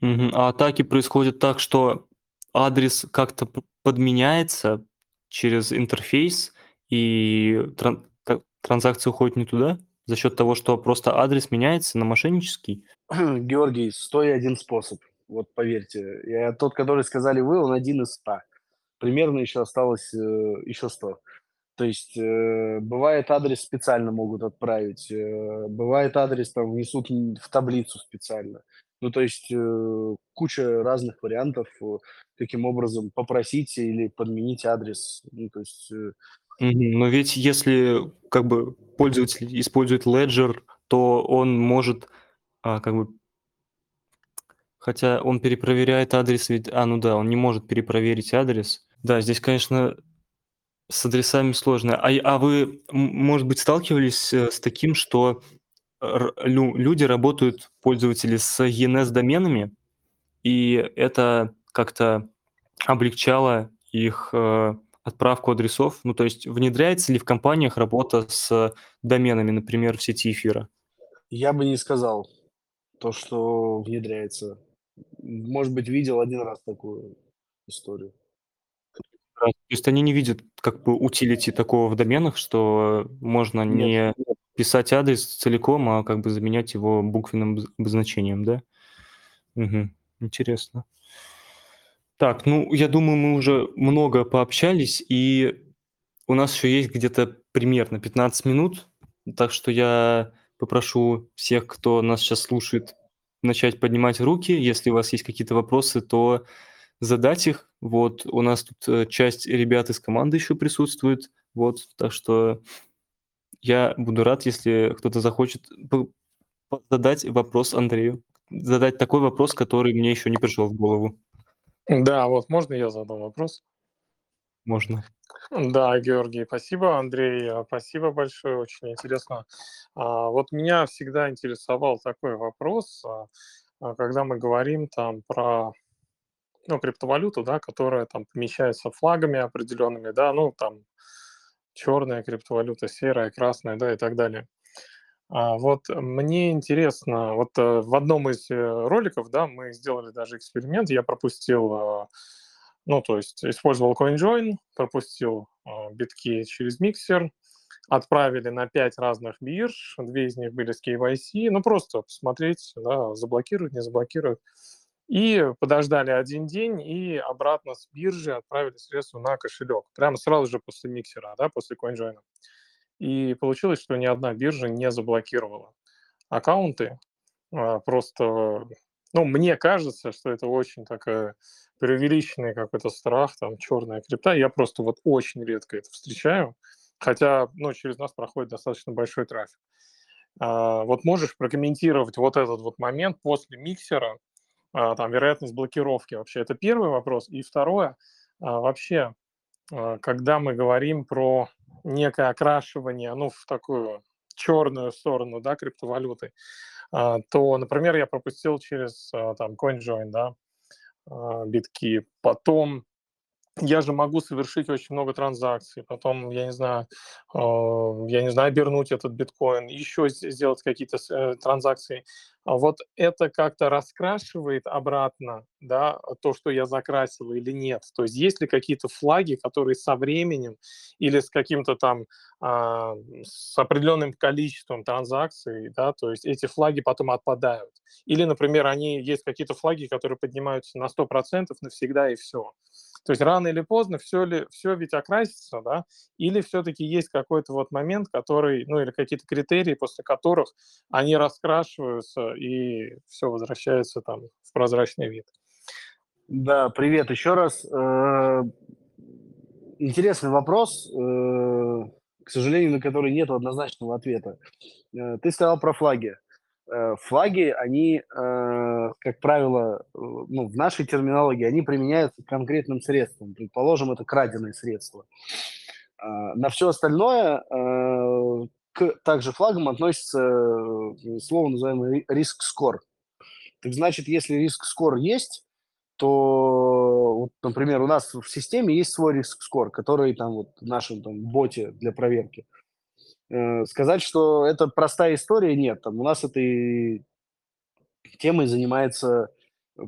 Speaker 1: А атаки происходят так, что адрес как-то подменяется через интерфейс, и тран та транзакция уходит не туда за счет того, что просто адрес меняется на мошеннический?
Speaker 2: Георгий, 101 способ. Вот поверьте. Я тот, который сказали вы, он 1 из 100. примерно еще осталось, э, еще 100. То есть, э, бывает, адрес специально могут отправить, э, бывает, адрес там внесут в таблицу специально. Ну, то есть, э, куча разных вариантов, э, каким образом попросить или подменить адрес. Ну, то есть, э
Speaker 1: Но ведь если как бы пользователь использует Ledger, то он может, а, как бы Хотя он перепроверяет адрес ведь А, ну да, он не может перепроверить адрес. Да, здесь, конечно, с адресами сложно. А, а вы, может быть, сталкивались, э, с таким, что лю люди работают, пользователи, с ENS-доменами, и это как-то облегчало их, э, отправку адресов? Ну, то есть внедряется ли в компаниях работа с доменами, например, в сети эфира?
Speaker 2: Я бы не сказал то, что внедряется. Может быть, видел один раз такую историю.
Speaker 1: То есть они не видят как бы утилити такого в доменах, что можно
Speaker 2: Нет,
Speaker 1: не писать адрес целиком, а как бы заменять его буквенным обозначением, да? Мгм. Интересно. Так, ну, я думаю, мы уже много пообщались, и у нас еще есть где-то примерно 15 минут, так что я попрошу всех, кто нас сейчас слушает, начать поднимать руки. Если у вас есть какие-то вопросы, то задать их. Вот у нас тут э, часть ребят из команды еще присутствует, вот, так что я буду рад, если кто-то захочет задать вопрос Андрею, задать такой вопрос, который мне еще не пришел в голову.
Speaker 3: Да, вот можно я задам вопрос?
Speaker 1: Можно.
Speaker 3: Да, Георгий, спасибо, Андрей, а, спасибо большое, очень интересно. А, вот меня всегда интересовал такой вопрос, а, когда мы говорим там про ну, криптовалюту, да, которая там помещается флагами определенными, да, ну, там черная криптовалюта, серая, красная, да, и так далее. А, вот мне интересно, вот э, в одном из э, роликов, да, мы сделали даже эксперимент, я пропустил, э, ну, то есть использовал CoinJoin, пропустил э, битки через миксер, отправили на пять разных бирж, две из них были с KYC, ну, просто посмотреть, да, заблокируют, не заблокируют. И подождали один день, и обратно с биржи отправили средства на кошелек. Прямо сразу же после миксера, да, после CoinJoin. И получилось, что ни одна биржа не заблокировала аккаунты. А, просто, ну, мне кажется, что это очень такая преувеличенный какой-то страх, там, черная крипта. Я просто вот очень редко это встречаю, хотя, ну, через нас проходит достаточно большой трафик. А, вот можешь прокомментировать вот этот вот момент после миксера, а, там, вероятность блокировки вообще? Это первый вопрос. И второе, вообще, когда мы говорим про некое окрашивание, ну, в такую черную сторону, да, криптовалюты, а, то, например, я пропустил через а, там CoinJoin, да, а, битки, потом я же могу совершить очень много транзакций, потом, я не знаю, э, я не знаю, обернуть этот биткоин, еще сделать какие-то э, транзакции. А вот это как-то раскрашивает обратно, да, то, что я закрасил или нет. То есть есть ли какие-то флаги, которые со временем или с каким-то там, а, с определенным количеством транзакций, да, то есть эти флаги потом отпадают. Или, например, они есть какие-то флаги, которые поднимаются на 100% навсегда и все. То есть рано или поздно все, ли, все ведь окрасится, да, или все-таки есть какой-то вот момент, который, ну или какие-то критерии, после которых они раскрашиваются и все возвращается там в прозрачный вид.
Speaker 2: Да, привет еще раз. Э, интересный вопрос, э, к сожалению, на который нет однозначного ответа. Э, ты сказал про флаги. Э, флаги, они, э, как правило, э, ну, в нашей терминологии, они применяются конкретным средствам. Предположим, это краденые средства. На все остальное к также флагам относится слово, называемое риск-скор. Так значит, если риск-скор есть, то, вот, например, у нас в системе есть свой риск-скор, который там вот в нашем там, боте для проверки. Э, сказать, что это простая история, нет. Там у нас этой темой занимается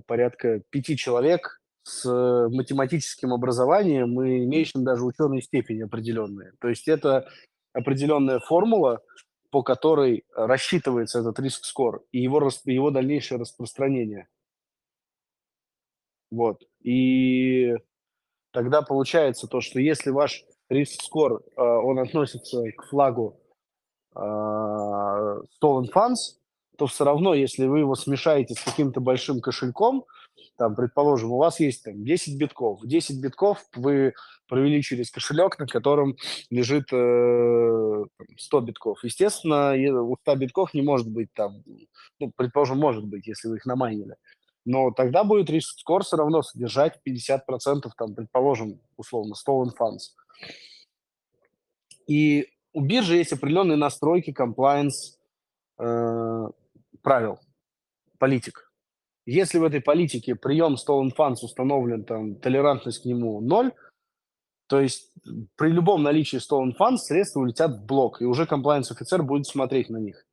Speaker 2: порядка пяти человек с математическим образованием и имеющим даже ученые степени определенные. То есть это определенная формула, по которой рассчитывается этот риск-скор и его, его дальнейшее распространение. Вот. И тогда получается то, что если ваш риск-скор, э, он относится к флагу э, Stolen Funds, то все равно, если вы его смешаете с каким-то большим кошельком, там, предположим, у вас есть там, 10 битков. 10 битков вы провели через кошелек, на котором лежит э, 100 битков. Естественно, у 100 битков не может быть там, ну, предположим, может быть, если вы их намайнили. Но тогда будет риск скор все равно содержать 50%, там, предположим, условно, stolen funds. И у биржи есть определенные настройки, compliance, э, правил, политик. Если в этой политике прием stolen funds установлен, там, толерантность к нему ноль, то есть при любом наличии stolen funds средства улетят в блок, и уже compliance-офицер будет смотреть на них.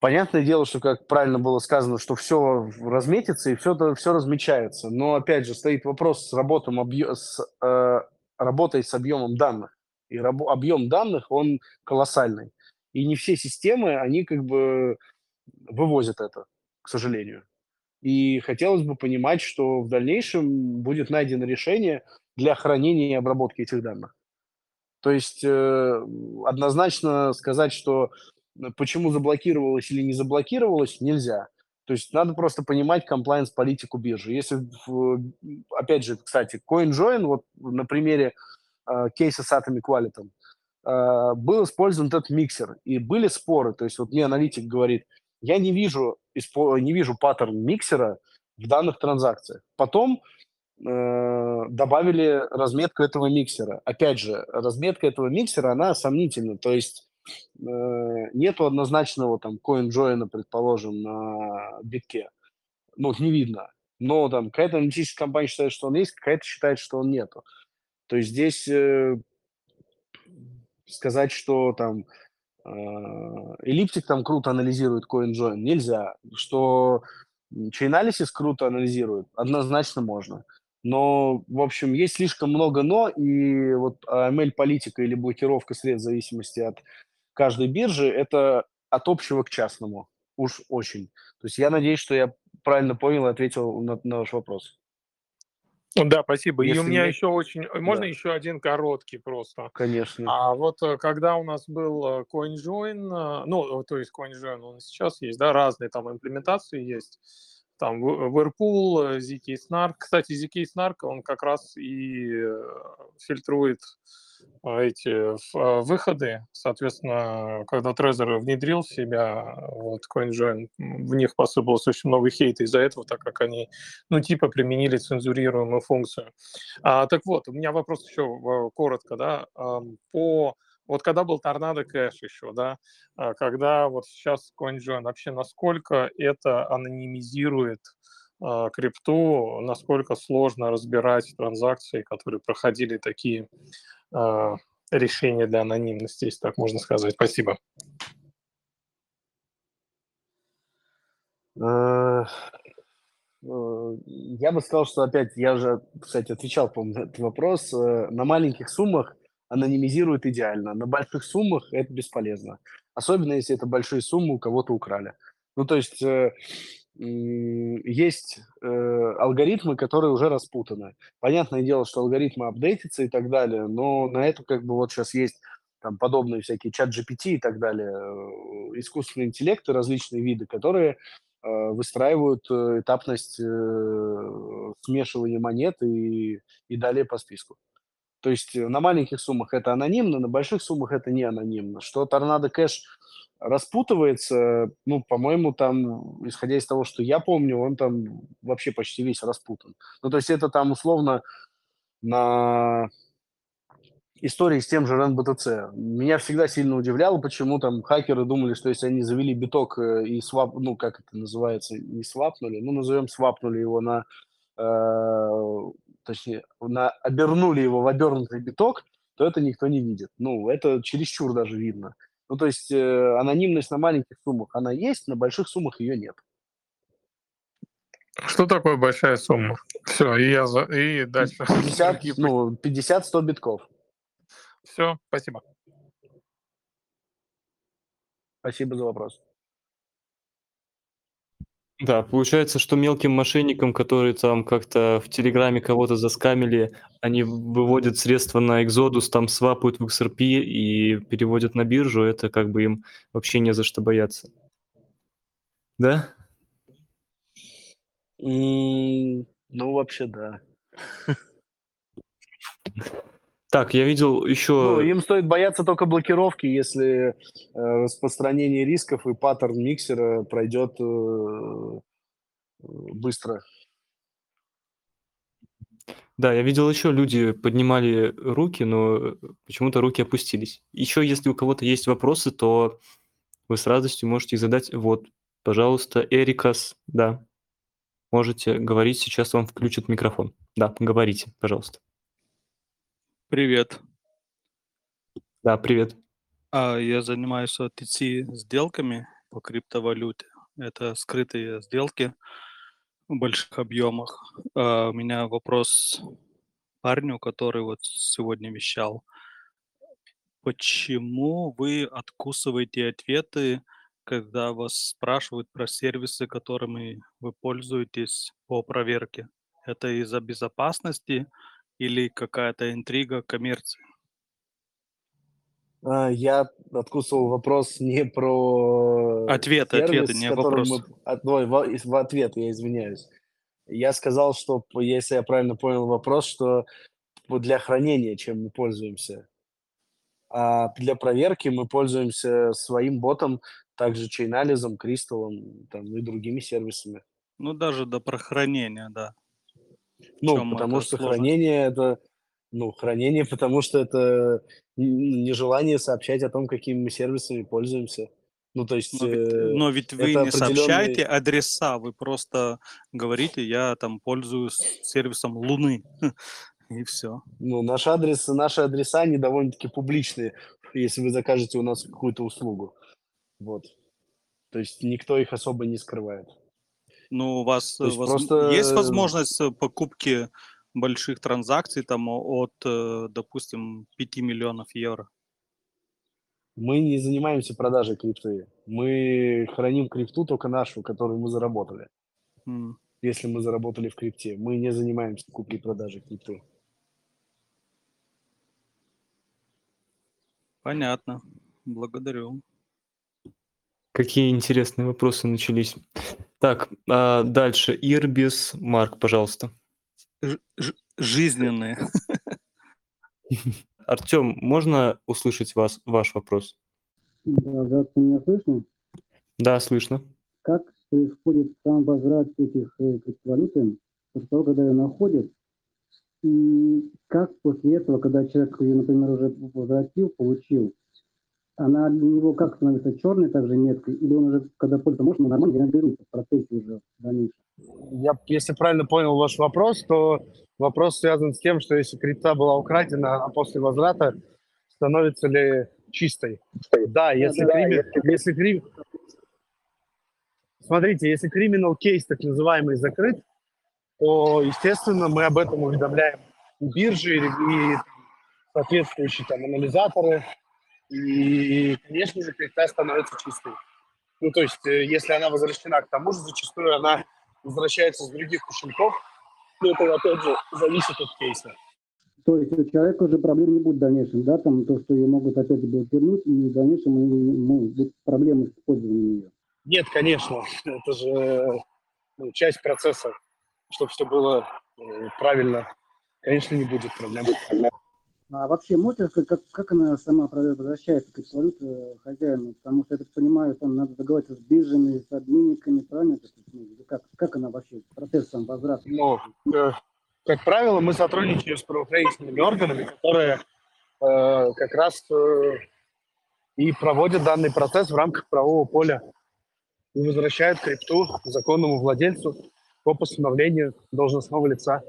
Speaker 2: Понятное дело, что, как правильно было сказано, что все разметится и все, все размечается. Но, опять же, стоит вопрос с, работом объ... с э, работой с объемом данных. И раб... объем данных, он колоссальный. И не все системы, они как бы вывозят это к сожалению. И хотелось бы понимать, что в дальнейшем будет найдено решение для хранения и обработки этих данных. То есть э, однозначно сказать, что почему заблокировалось или не заблокировалось, нельзя. То есть надо просто понимать комплайенс-политику биржи. Если, опять же, кстати, CoinJoin, вот на примере э, кейса с Atomic Wallet, э, был использован этот миксер, и были споры. То есть вот мне аналитик говорит, я не вижу, не вижу паттерн миксера в данных транзакциях. Потом э, добавили разметку этого миксера. Опять же, разметка этого миксера, она сомнительна. То есть э, нету однозначного там CoinJoin, предположим, на битке. Ну, не видно. Но там какая-то аналитическая компания считает, что он есть, какая-то считает, что он нету. То есть здесь э, сказать, что там Эллиптик там круто анализирует CoinJoin, нельзя. Что Chainalysis круто анализирует, однозначно можно. Но, в общем, есть слишком много «но», и вот ML-политика или блокировка средств в зависимости от каждой биржи – это от общего к частному. Уж очень. То есть я надеюсь, что я правильно понял и ответил на, на ваш вопрос.
Speaker 3: Да, спасибо. Если и у меня нет... еще очень... Э, можно да. еще один короткий просто?
Speaker 2: Конечно.
Speaker 3: А вот э, когда у нас был э, CoinJoin, ну, то есть CoinJoin, он сейчас есть, да, разные там имплементации есть, там Whirlpool, ZK Snark. Кстати, ZK Snark, он как раз и фильтрует эти а, выходы. Соответственно, когда Trezor внедрил в себя вот, CoinJoin, в них посыпалось очень много хейта из-за этого, так как они, ну, типа, применили цензурируемую функцию. А, так вот, у меня вопрос еще коротко, да, по вот когда был торнадо кэш еще, да, когда вот сейчас CoinJoin, вообще насколько это анонимизирует крипту, насколько сложно разбирать транзакции, которые проходили такие э, решения для анонимности, если так можно сказать. Спасибо.
Speaker 2: Э, э, я бы сказал, что опять, я уже, кстати, отвечал, по-моему, на этот вопрос. Э, на маленьких суммах анонимизирует идеально, на больших суммах это бесполезно. Особенно, если это большие суммы у кого-то украли. Ну, то есть есть э, алгоритмы, которые уже распутаны. Понятное дело, что алгоритмы апдейтятся и так далее, но на это как бы вот сейчас есть там подобные всякие чат GPT и так далее, э, искусственные интеллекты, различные виды, которые э, выстраивают этапность смешивания монет и, и далее по списку. То есть на маленьких суммах это анонимно, на больших суммах это не анонимно. Что торнадо кэш распутывается, ну, по-моему, там, исходя из того, что я помню, он там вообще почти весь распутан. Ну, то есть это там условно на истории с тем же RNBTC. Меня всегда сильно удивляло, почему там хакеры думали, что если они завели биток э, и свап, ну, как это называется, не свапнули, ну, назовем свапнули его на, э, точнее, на, обернули его в обернутый биток, то это никто не видит. Ну, это чересчур даже видно. Ну, то есть э, анонимность на маленьких суммах, она есть, на больших суммах ее нет.
Speaker 3: Что такое большая сумма? Все, и я за... и дальше.
Speaker 2: 50, ну, 50-100 битков.
Speaker 3: Все, спасибо.
Speaker 2: Спасибо за вопрос.
Speaker 1: Да, получается, что мелким мошенникам, которые там как-то в "Телеграме" кого-то заскамили, они выводят средства на Exodus, там свапают в XRP и переводят на биржу. Это как бы им вообще не за что бояться. Да?
Speaker 2: М, ну, вообще, да.
Speaker 1: Так, я видел
Speaker 2: Ну,
Speaker 1: еще
Speaker 2: им стоит бояться только блокировки, если, э, распространение рисков и паттерн миксера пройдет, э, быстро.
Speaker 1: Да, я видел еще люди поднимали руки, но почему-то руки опустились. Еще если у кого-то есть вопросы, то вы с радостью можете их задать. Вот, пожалуйста, Эрикас, да. Можете говорить, сейчас вам включат микрофон. Да, говорите, пожалуйста.
Speaker 4: Привет.
Speaker 1: Да, привет.
Speaker 4: А, я занимаюсь OTC сделками по криптовалюте. Это скрытые сделки в больших объемах. А, у меня вопрос парню, который вот сегодня вещал. Почему вы откусываете ответы, когда вас спрашивают про сервисы, которыми вы пользуетесь по проверке? Это из-за безопасности или какая-то интрига коммерции?
Speaker 2: А, я откусывал вопрос не про
Speaker 4: Ответы, ответы,
Speaker 2: сервис,
Speaker 4: не
Speaker 2: который
Speaker 4: вопрос.
Speaker 2: мы от ой, в ответ, я извиняюсь. Я сказал, что если я правильно понял вопрос, что для хранения чем мы пользуемся. А для проверки мы пользуемся своим ботом, также Chainalysis, Crystal, там, и другими сервисами.
Speaker 4: Ну, даже до про хранения, да.
Speaker 2: Ну, потому
Speaker 4: это
Speaker 2: что
Speaker 4: сложность?
Speaker 2: хранение- это ну, хранение, потому что это нежелание сообщать о том, какими мы сервисами пользуемся. Ну, то есть,
Speaker 4: Но ведь
Speaker 2: э,
Speaker 4: но ведь вы не сообщаете
Speaker 2: определенный
Speaker 4: адреса, вы просто говорите: "Я там пользуюсь сервисом Луны", и всё.
Speaker 2: Ну, наш адрес наши адреса, они довольно-таки публичные, если вы закажете у нас какую-то услугу. Вот. То есть никто их особо не скрывает.
Speaker 4: Ну, у вас,
Speaker 2: есть
Speaker 4: возм
Speaker 2: просто
Speaker 4: есть возможность, э, покупки больших транзакций там от, э, допустим, 5 миллионов евро?
Speaker 2: Мы не занимаемся продажей крипты. Мы храним крипту только нашу, которую мы заработали.
Speaker 4: М.
Speaker 2: Если мы заработали в крипте. Мы не занимаемся куплей-продажей крипты.
Speaker 4: Понятно. Благодарю.
Speaker 1: Какие интересные вопросы начались. Так, а, дальше. Ирбис Марк, пожалуйста.
Speaker 4: Ж жизненные.
Speaker 1: Артём, можно услышать вас ваш вопрос?
Speaker 5: Да, здравствуйте, меня слышно?
Speaker 1: Да, слышно.
Speaker 5: Как происходит сам возврат этих, э, криптовалюты после того, когда её находят? И как после этого, когда человек её, например, уже возвратил, получил, она для него как становится чёрной также меткой, или он уже, когда пользуется, может, нормально генерируется в процессе уже в дальнейшем?
Speaker 2: Я, если правильно понял ваш вопрос, то вопрос связан с тем, что если крипта была украдена, а после возврата становится ли чистой? Да, если
Speaker 5: Да-да-да,
Speaker 2: крими
Speaker 5: если
Speaker 2: если кри Смотрите, если criminal кейс, так называемый, закрыт, то, естественно, мы об этом уведомляем биржи, и соответствующие там анализаторы. И, конечно же, крипта становится чистой. Ну, то есть, э, если она возвращена, к тому же зачастую она возвращается с других кошельков. Ну, это, опять же, зависит от кейса.
Speaker 5: То есть у человека уже проблем не будет в дальнейшем, да, там то, что её могут опять же блокировать, и в дальнейшем могут быть проблемы с использованием её?
Speaker 2: Нет, конечно, это же, ну, часть процесса, чтобы всё было, э, правильно. Конечно, не будет проблем.
Speaker 5: А вообще рассказать, как как она сама возвращается, криптовалюта, хозяину? Потому что, я так понимаю, там надо договариваться с биржами, с обменниками, правильно как как она вообще, процесс сам возврата?
Speaker 2: Ну, э, как правило, мы сотрудничаем с правоохранительными органами, которые, э, как раз, э, и проводят данный процесс в рамках правового поля. И возвращают крипту законному владельцу по постановлению должностного лица.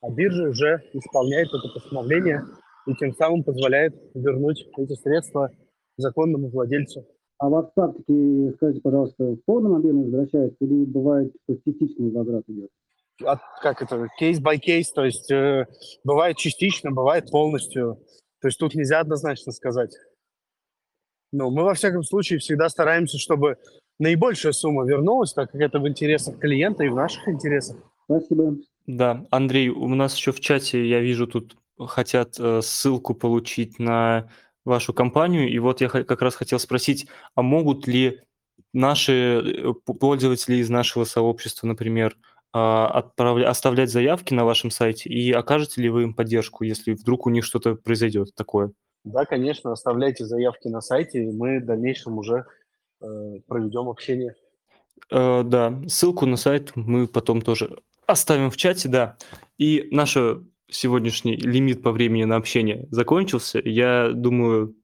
Speaker 2: А биржа уже исполняет это постановление и тем самым позволяет вернуть эти средства законному владельцу.
Speaker 5: А практике, скажите, пожалуйста, в полном объеме возвращается или бывает, частичный возврат идёт?
Speaker 2: От как это, кейс by кейс, то есть, э, бывает частично, бывает полностью. То есть тут нельзя однозначно сказать. Ну, мы, во всяком случае, всегда стараемся, чтобы наибольшая сумма вернулась, так как это в интересах клиента и в наших интересах.
Speaker 5: Спасибо.
Speaker 1: Да, Андрей, у нас еще в чате, я вижу, тут хотят э, ссылку получить на вашу компанию, и вот я как раз хотел спросить, а могут ли наши э, пользователи из нашего сообщества, например, а, отправля- оставлять заявки на вашем сайте, и окажете ли вы им поддержку, если вдруг у них что-то произойдет такое?
Speaker 2: Да, конечно, оставляйте заявки на сайте, и мы в дальнейшем уже э, проведем общение.
Speaker 1: Э, да, ссылку на сайт мы потом тоже оставим в чате, да. И наш сегодняшний лимит по времени на общение закончился. Я думаю,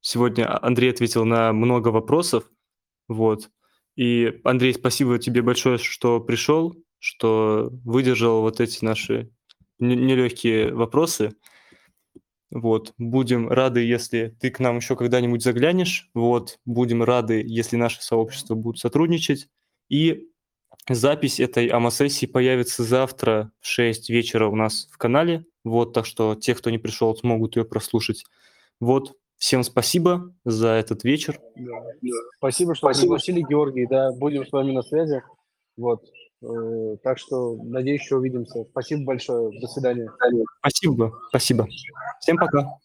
Speaker 1: сегодня Андрей ответил на много вопросов. Вот. И, Андрей, спасибо тебе большое, что пришел, что выдержал вот эти наши не- нелегкие вопросы. Вот, будем рады, если ты к нам еще когда-нибудь заглянешь. Вот, будем рады, если наше сообщество будет сотрудничать. И запись этой АМА-сессии появится завтра в 6 вечера у нас в канале. Вот, так что те, кто не пришел, смогут ее прослушать. Вот, всем спасибо за этот вечер.
Speaker 2: Спасибо, что пригласили, Георгий. Да, будем с вами на связи. Вот. Э, Так что, надеюсь, еще увидимся. Спасибо большое. До свидания.
Speaker 1: Спасибо, спасибо. Всем пока.